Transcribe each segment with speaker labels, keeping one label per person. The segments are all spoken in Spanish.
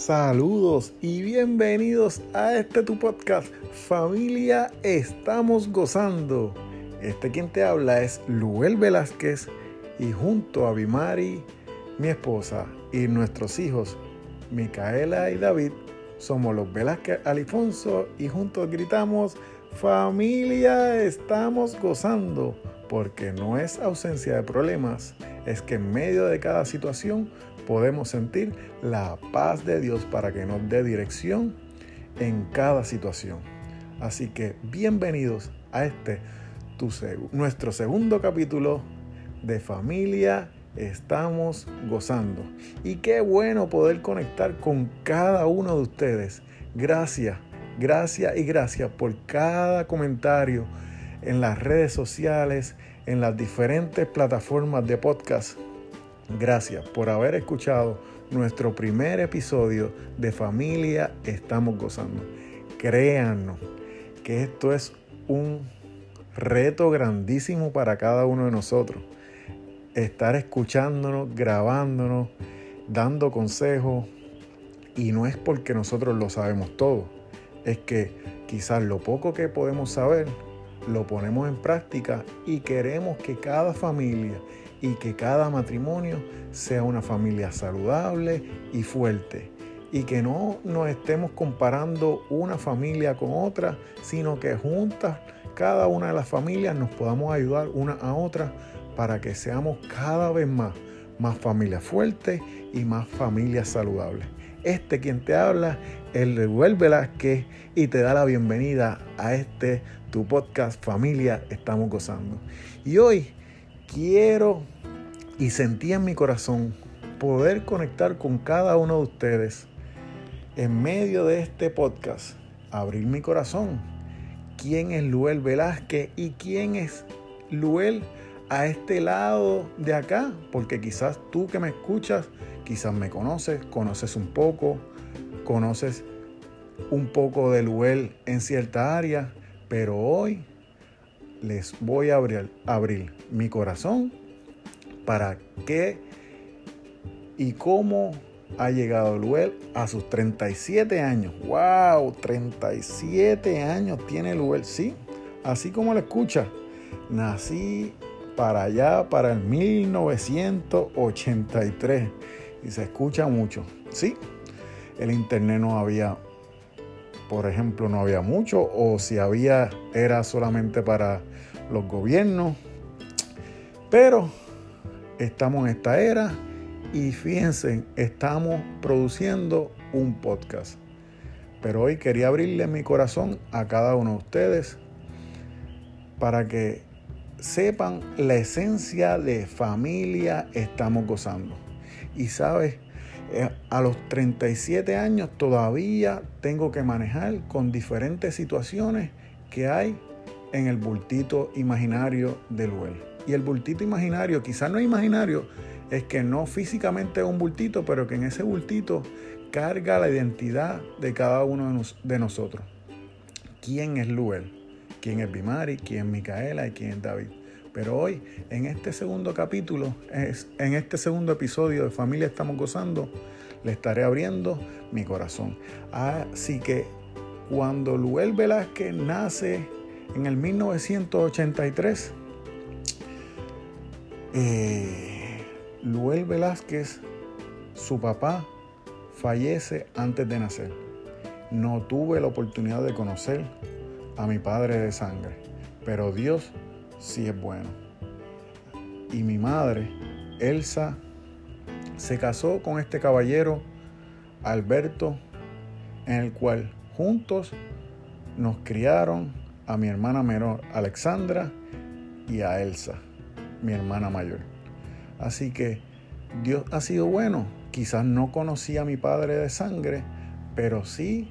Speaker 1: Saludos y bienvenidos a este tu podcast Familia Estamos Gozando. Este quien te habla es Luel Velázquez y junto a Bimari, mi esposa y nuestros hijos Micaela y David somos los Velázquez Alifonso y juntos gritamos Familia Estamos Gozando porque no es ausencia de problemas, es que en medio de cada situación podemos sentir la paz de Dios para que nos dé dirección en cada situación. Así que bienvenidos a este nuestro segundo capítulo de familia estamos gozando. Y qué bueno poder conectar con cada uno de ustedes. Gracias, gracias y gracias por cada comentario en las redes sociales, en las diferentes plataformas de podcast Gracias por haber escuchado nuestro primer episodio de Familia Estamos Gozando. Créanos que esto es un reto grandísimo para cada uno de nosotros. Estar escuchándonos, grabándonos, dando consejos. Y no es porque nosotros lo sabemos todo. Es que quizás lo poco que podemos saber lo ponemos en práctica y queremos que cada familia y que cada matrimonio sea una familia saludable y fuerte. Y que no nos estemos comparando una familia con otra, sino que juntas, cada una de las familias, nos podamos ayudar una a otra para que seamos cada vez más, más familias fuertes y más familias saludables. Este quien te habla, el de Velázquez, y te da la bienvenida a este tu podcast Familia Estamos Gozando. Y hoy quiero y sentí en mi corazón poder conectar con cada uno de ustedes en medio de este podcast, abrir mi corazón. ¿Quién es Luel Velázquez y quién es Luel a este lado de acá? Porque quizás tú que me escuchas, quizás me conoces, conoces un poco, conoces un poco de Luel en cierta área, pero hoy les voy a abrir, mi corazón para qué y cómo ha llegado Luel a sus 37 años. ¡Wow! 37 años tiene Luel, sí, así como lo escucha. Nací para allá, para el 1983 y se escucha mucho, sí. El internet no había, por ejemplo, no había mucho o si había era solamente para los gobiernos. Pero estamos en esta era y fíjense, estamos produciendo un podcast. Pero hoy quería abrirle mi corazón a cada uno de ustedes para que sepan la esencia de familia estamos gozando. Y sabes, eh, a los 37 años todavía tengo que manejar con diferentes situaciones que hay en el bultito imaginario del Well. Y el bultito imaginario, quizás no es imaginario, es que no físicamente es un bultito, pero que en ese bultito carga la identidad de cada uno de nosotros. ¿Quién es Luel? ¿Quién es Bimari? ¿Quién es Micaela? ¿Y quién es David? Pero hoy, en este segundo capítulo, en este segundo episodio de Familia Estamos Gozando, le estaré abriendo mi corazón. Así que cuando Luel Velázquez nace en el 1983, eh, Luel Velázquez, su papá, fallece antes de nacer. No tuve la oportunidad de conocer a mi padre de sangre, pero Dios sí es bueno. Y mi madre, Elsa, se casó con este caballero, Alberto, en el cual juntos nos criaron a mi hermana menor, Alexandra, y a Elsa mi hermana mayor. Así que Dios ha sido bueno. Quizás no conocí a mi padre de sangre, pero sí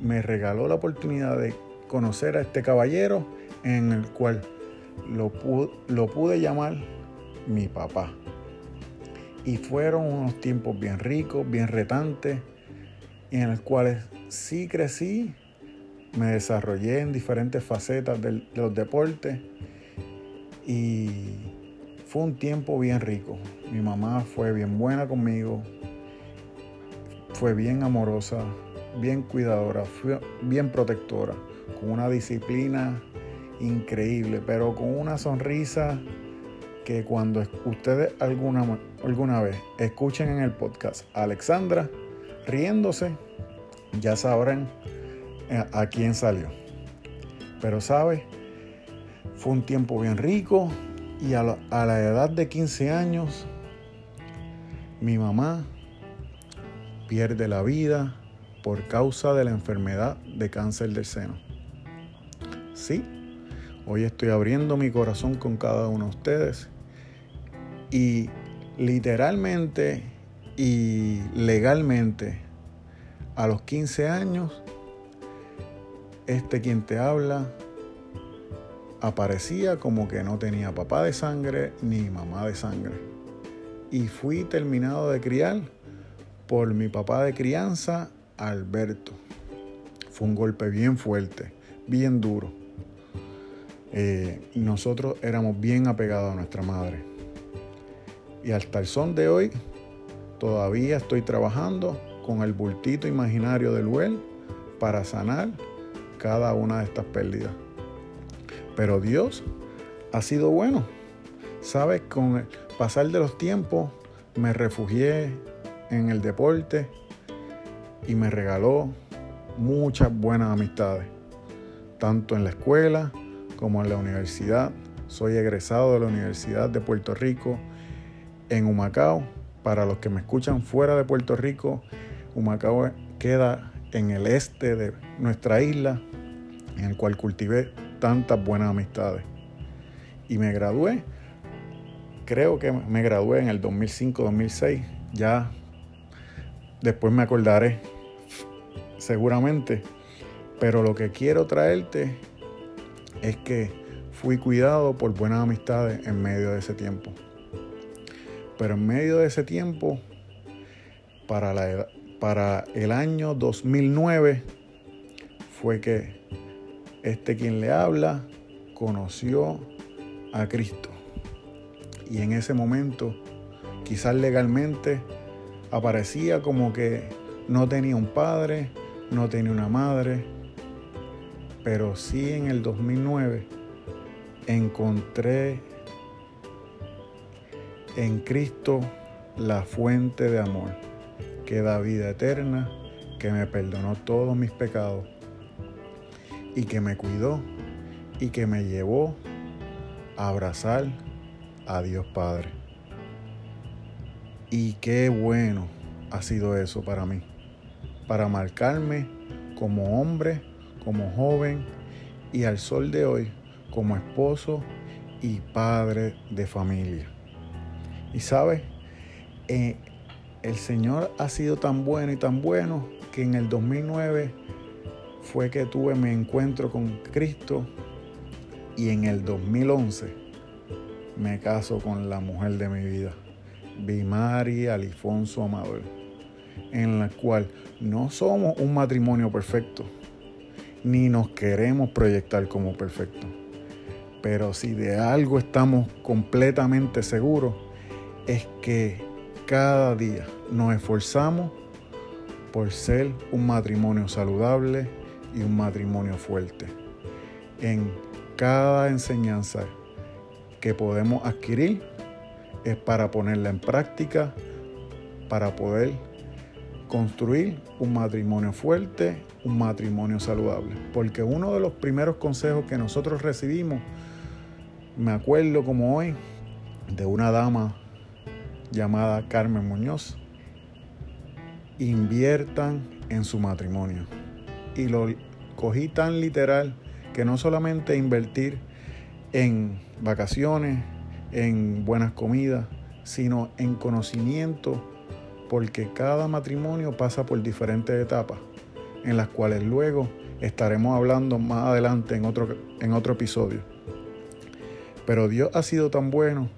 Speaker 1: me regaló la oportunidad de conocer a este caballero en el cual lo pude, lo pude llamar mi papá. Y fueron unos tiempos bien ricos, bien retantes, en los cuales sí crecí, me desarrollé en diferentes facetas de los deportes y un tiempo bien rico. Mi mamá fue bien buena conmigo. fue bien amorosa, bien cuidadora, fue bien protectora, con una disciplina increíble, pero con una sonrisa que cuando ustedes alguna, alguna vez escuchen en el podcast a Alexandra riéndose, ya sabrán a quién salió. Pero sabe, fue un tiempo bien rico y a la, a la edad de 15 años, mi mamá pierde la vida por causa de la enfermedad de cáncer del seno. Sí, hoy estoy abriendo mi corazón con cada uno de ustedes y literalmente y legalmente a los 15 años, este quien te habla aparecía como que no tenía papá de sangre ni mamá de sangre. Y fui terminado de criar por mi papá de crianza, Alberto. Fue un golpe bien fuerte, bien duro. Eh, nosotros éramos bien apegados a nuestra madre. Y hasta el son de hoy, todavía estoy trabajando con el bultito imaginario del Well para sanar cada una de estas pérdidas. Pero Dios ha sido bueno. Sabes, con el pasar de los tiempos me refugié en el deporte y me regaló muchas buenas amistades, tanto en la escuela como en la universidad. Soy egresado de la Universidad de Puerto Rico en Humacao. Para los que me escuchan fuera de Puerto Rico, Humacao queda en el este de nuestra isla, en el cual cultivé tantas buenas amistades. Y me gradué, creo que me gradué en el 2005-2006, ya después me acordaré seguramente, pero lo que quiero traerte es que fui cuidado por buenas amistades en medio de ese tiempo. Pero en medio de ese tiempo, para, la para el año 2009, fue que este quien le habla conoció a Cristo. Y en ese momento, quizás legalmente, aparecía como que no tenía un padre, no tenía una madre, pero sí en el 2009 encontré en Cristo la fuente de amor que da vida eterna, que me perdonó todos mis pecados y que me cuidó y que me llevó a abrazar a Dios Padre. Y qué bueno ha sido eso para mí, para marcarme como hombre, como joven y al sol de hoy como esposo y padre de familia. Y sabes, eh, el Señor ha sido tan bueno y tan bueno que en el 2009 fue que tuve mi encuentro con Cristo y en el 2011 me caso con la mujer de mi vida, Bimari Alifonso Amador, en la cual no somos un matrimonio perfecto, ni nos queremos proyectar como perfectos. Pero si de algo estamos completamente seguros, es que cada día nos esforzamos por ser un matrimonio saludable y un matrimonio fuerte. En cada enseñanza que podemos adquirir es para ponerla en práctica, para poder construir un matrimonio fuerte, un matrimonio saludable. Porque uno de los primeros consejos que nosotros recibimos, me acuerdo como hoy, de una dama llamada Carmen Muñoz, inviertan en su matrimonio. Y lo cogí tan literal que no solamente invertir en vacaciones, en buenas comidas, sino en conocimiento, porque cada matrimonio pasa por diferentes etapas, en las cuales luego estaremos hablando más adelante en otro, en otro episodio. Pero Dios ha sido tan bueno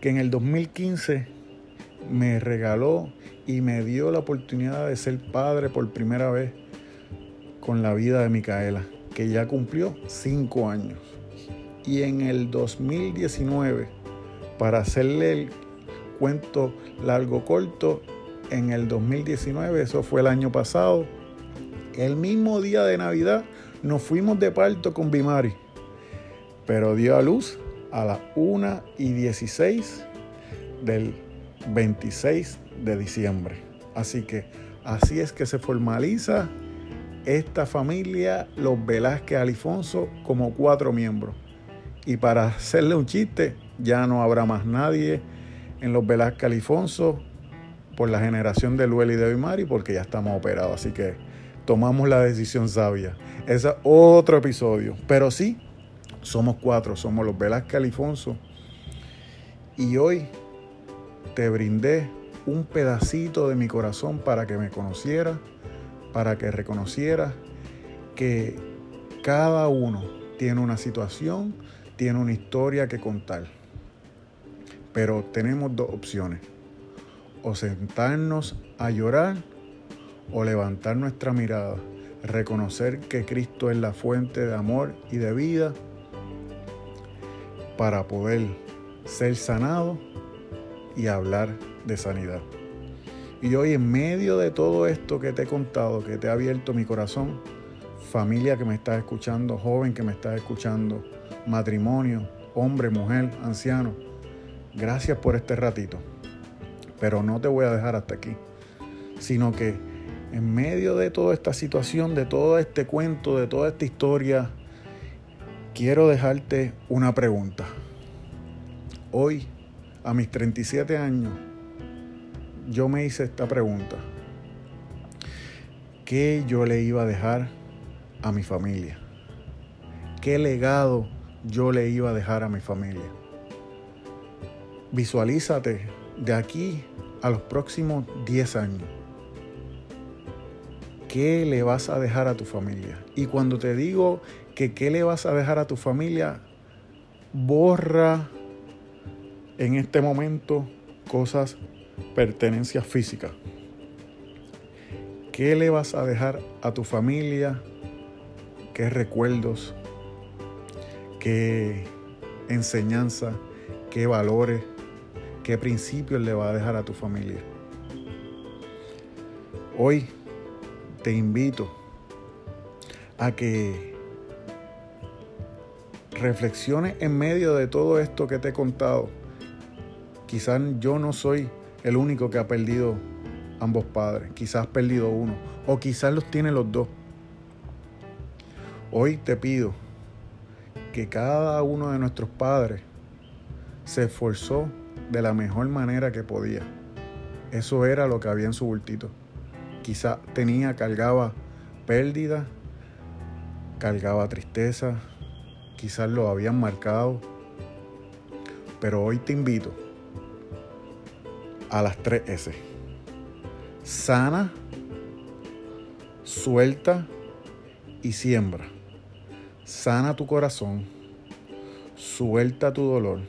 Speaker 1: que en el 2015 me regaló y me dio la oportunidad de ser padre por primera vez con la vida de Micaela, que ya cumplió cinco años. Y en el 2019, para hacerle el cuento largo corto, en el 2019, eso fue el año pasado. El mismo día de Navidad nos fuimos de parto con Bimari, pero dio a luz a las 1 y 16 del 26 de diciembre. Así que así es que se formaliza esta familia, los Velázquez Alifonso, como cuatro miembros. Y para hacerle un chiste, ya no habrá más nadie en los Velázquez Alifonso por la generación de Luel y de Bimari, porque ya estamos operados. Así que tomamos la decisión sabia. Ese es otro episodio. Pero sí, somos cuatro, somos los Velázquez Alifonso. Y hoy te brindé un pedacito de mi corazón para que me conociera, para que reconociera que cada uno tiene una situación, tiene una historia que contar. Pero tenemos dos opciones. O sentarnos a llorar o levantar nuestra mirada, reconocer que Cristo es la fuente de amor y de vida para poder ser sanado y hablar de sanidad. Y hoy en medio de todo esto que te he contado, que te ha abierto mi corazón, familia que me está escuchando, joven que me está escuchando, matrimonio, hombre, mujer, anciano, gracias por este ratito. Pero no te voy a dejar hasta aquí, sino que en medio de toda esta situación, de todo este cuento, de toda esta historia, quiero dejarte una pregunta. Hoy, a mis 37 años, yo me hice esta pregunta. ¿Qué yo le iba a dejar a mi familia? ¿Qué legado yo le iba a dejar a mi familia? Visualízate de aquí a los próximos 10 años. ¿Qué le vas a dejar a tu familia? Y cuando te digo que qué le vas a dejar a tu familia, borra en este momento cosas pertenencias físicas. ¿Qué le vas a dejar a tu familia? ¿Qué recuerdos? ¿Qué enseñanza? ¿Qué valores? ¿Qué principios le va a dejar a tu familia? Hoy te invito a que reflexiones en medio de todo esto que te he contado. Quizás yo no soy el único que ha perdido ambos padres. Quizás perdido uno. O quizás los tiene los dos. Hoy te pido que cada uno de nuestros padres se esforzó de la mejor manera que podía. Eso era lo que había en su bultito. Quizás tenía, cargaba pérdida, cargaba tristeza, quizás lo habían marcado. Pero hoy te invito a las tres S. Sana, suelta y siembra. Sana tu corazón, suelta tu dolor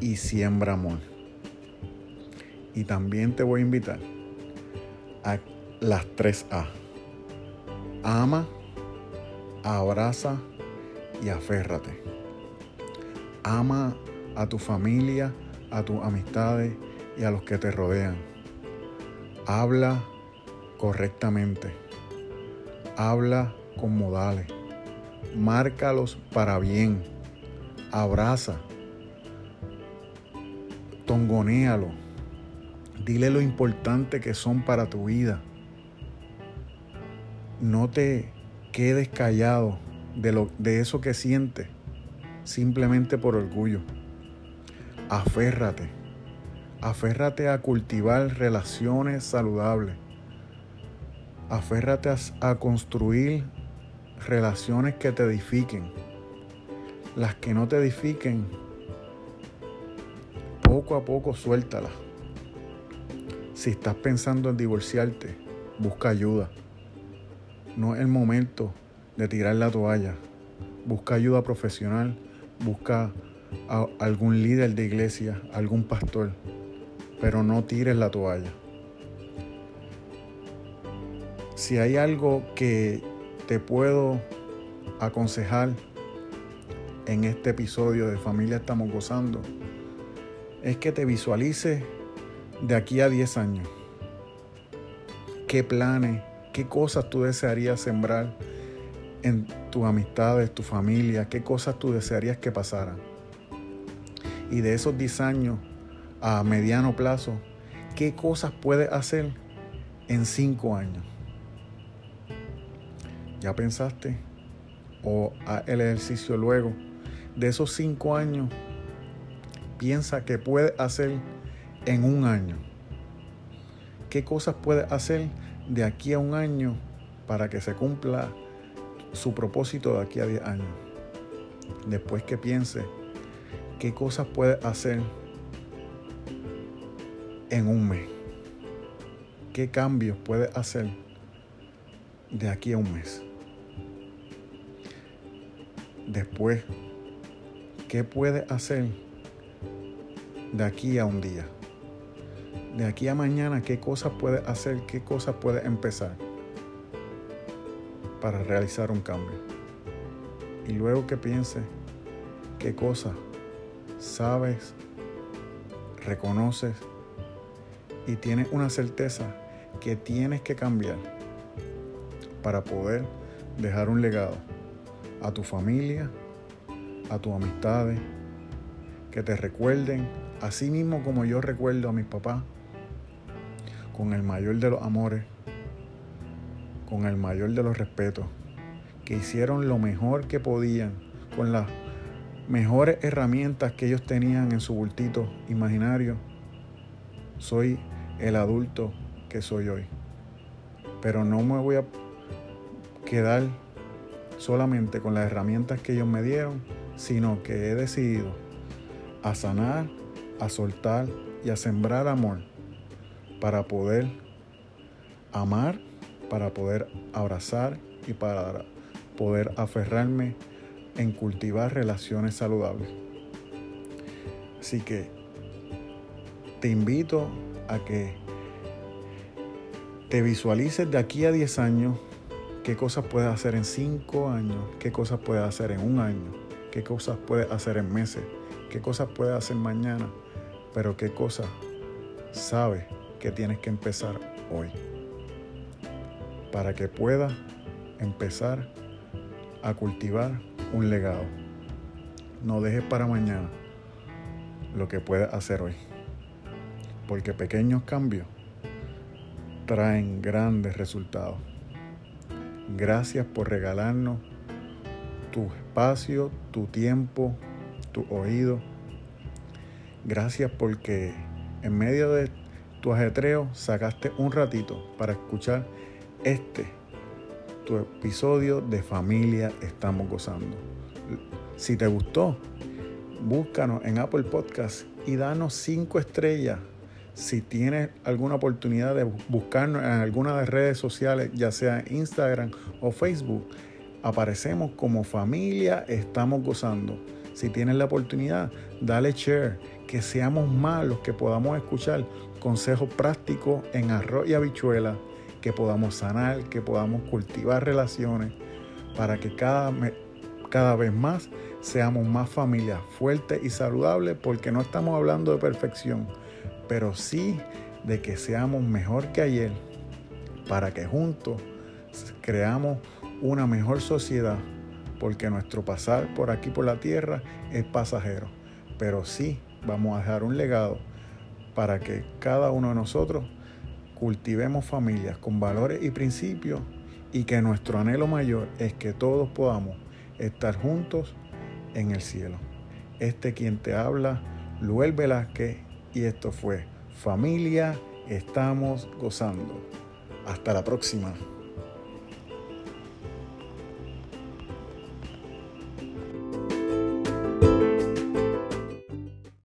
Speaker 1: y siembra amor. Y también te voy a invitar a las tres A. Ama, abraza y aférrate. Ama a tu familia, a tus amistades y a los que te rodean. Habla correctamente. Habla con modales. Márcalos para bien. Abraza. Tongonéalo. Dile lo importante que son para tu vida. No te quedes callado de, lo, de eso que sientes simplemente por orgullo aférrate. Aférrate a cultivar relaciones saludables. Aférrate a, construir relaciones que te edifiquen. Las que no te edifiquen, poco a poco suéltalas. Si estás pensando en divorciarte, busca ayuda. No es el momento de tirar la toalla. Busca ayuda profesional, busca a algún líder de iglesia, algún pastor, pero no tires la toalla. Si hay algo que te puedo aconsejar en este episodio de Familia Estamos Gozando, es que te visualices de aquí a 10 años? ¿Qué planes, qué cosas tú desearías sembrar en tus amistades, tu familia? ¿Qué cosas tú desearías que pasaran? Y de esos 10 años a mediano plazo, ¿qué cosas puedes hacer en 5 años? ¿Ya pensaste? ¿O el ejercicio luego? De esos 5 años, piensa que puedes hacer en un año. ¿Qué cosas puedes hacer de aquí a un año para que se cumpla su propósito de aquí a 10 años? Después que piense qué cosas puedes hacer en un mes. ¿Qué cambios puedes hacer de aquí a un mes? Después, ¿qué puedes hacer de aquí a un día? De aquí a mañana, ¿qué cosas puedes hacer? ¿Qué cosas puedes empezar para realizar un cambio? Y luego que pienses qué cosas sabes, reconoces y tienes una certeza que tienes que cambiar para poder dejar un legado a tu familia, a tus amistades, que te recuerden, así mismo como yo recuerdo a mis papás, con el mayor de los amores, con el mayor de los respetos, que hicieron lo mejor que podían con las mejores herramientas que ellos tenían en su bultito imaginario. Soy el adulto que soy hoy. Pero no me voy a quedar solamente con las herramientas que ellos me dieron, sino que he decidido a sanar, a soltar y a sembrar amor para poder amar, para poder abrazar y para poder aferrarme en cultivar relaciones saludables. Así que te invito a que te visualices de aquí a 10 años qué cosas puedes hacer en 5 años, qué cosas puedes hacer en un año, qué cosas puedes hacer en meses, qué cosas puedes hacer mañana, pero qué cosas sabes que tienes que empezar hoy para que puedas empezar a cultivar un legado. No dejes para mañana lo que puedes hacer hoy porque pequeños cambios traen grandes resultados. Gracias por regalarnos tu espacio, tu tiempo, tu oído. Gracias porque en medio de tu ajetreo sacaste un ratito para escuchar este, tu episodio de familia Estamos Gozando. Si te gustó, búscanos en Apple Podcast y danos cinco estrellas si tienes alguna oportunidad de buscarnos en alguna de las redes sociales, ya sea Instagram o Facebook, aparecemos como familia, estamos gozando. Si tienes la oportunidad, dale share, que seamos más los que podamos escuchar consejos prácticos en arroz y habichuela, que podamos sanar, que podamos cultivar relaciones, para que cada, cada vez más seamos más familias fuertes y saludables, porque no estamos hablando de perfección pero sí de que seamos mejor que ayer para que juntos creamos una mejor sociedad, porque nuestro pasar por aquí por la tierra es pasajero, pero sí vamos a dejar un legado para que cada uno de nosotros cultivemos familias con valores y principios y que nuestro anhelo mayor es que todos podamos estar juntos en el cielo. Este quien te habla, Luel Velázquez y esto fue Familia, estamos gozando. Hasta la próxima.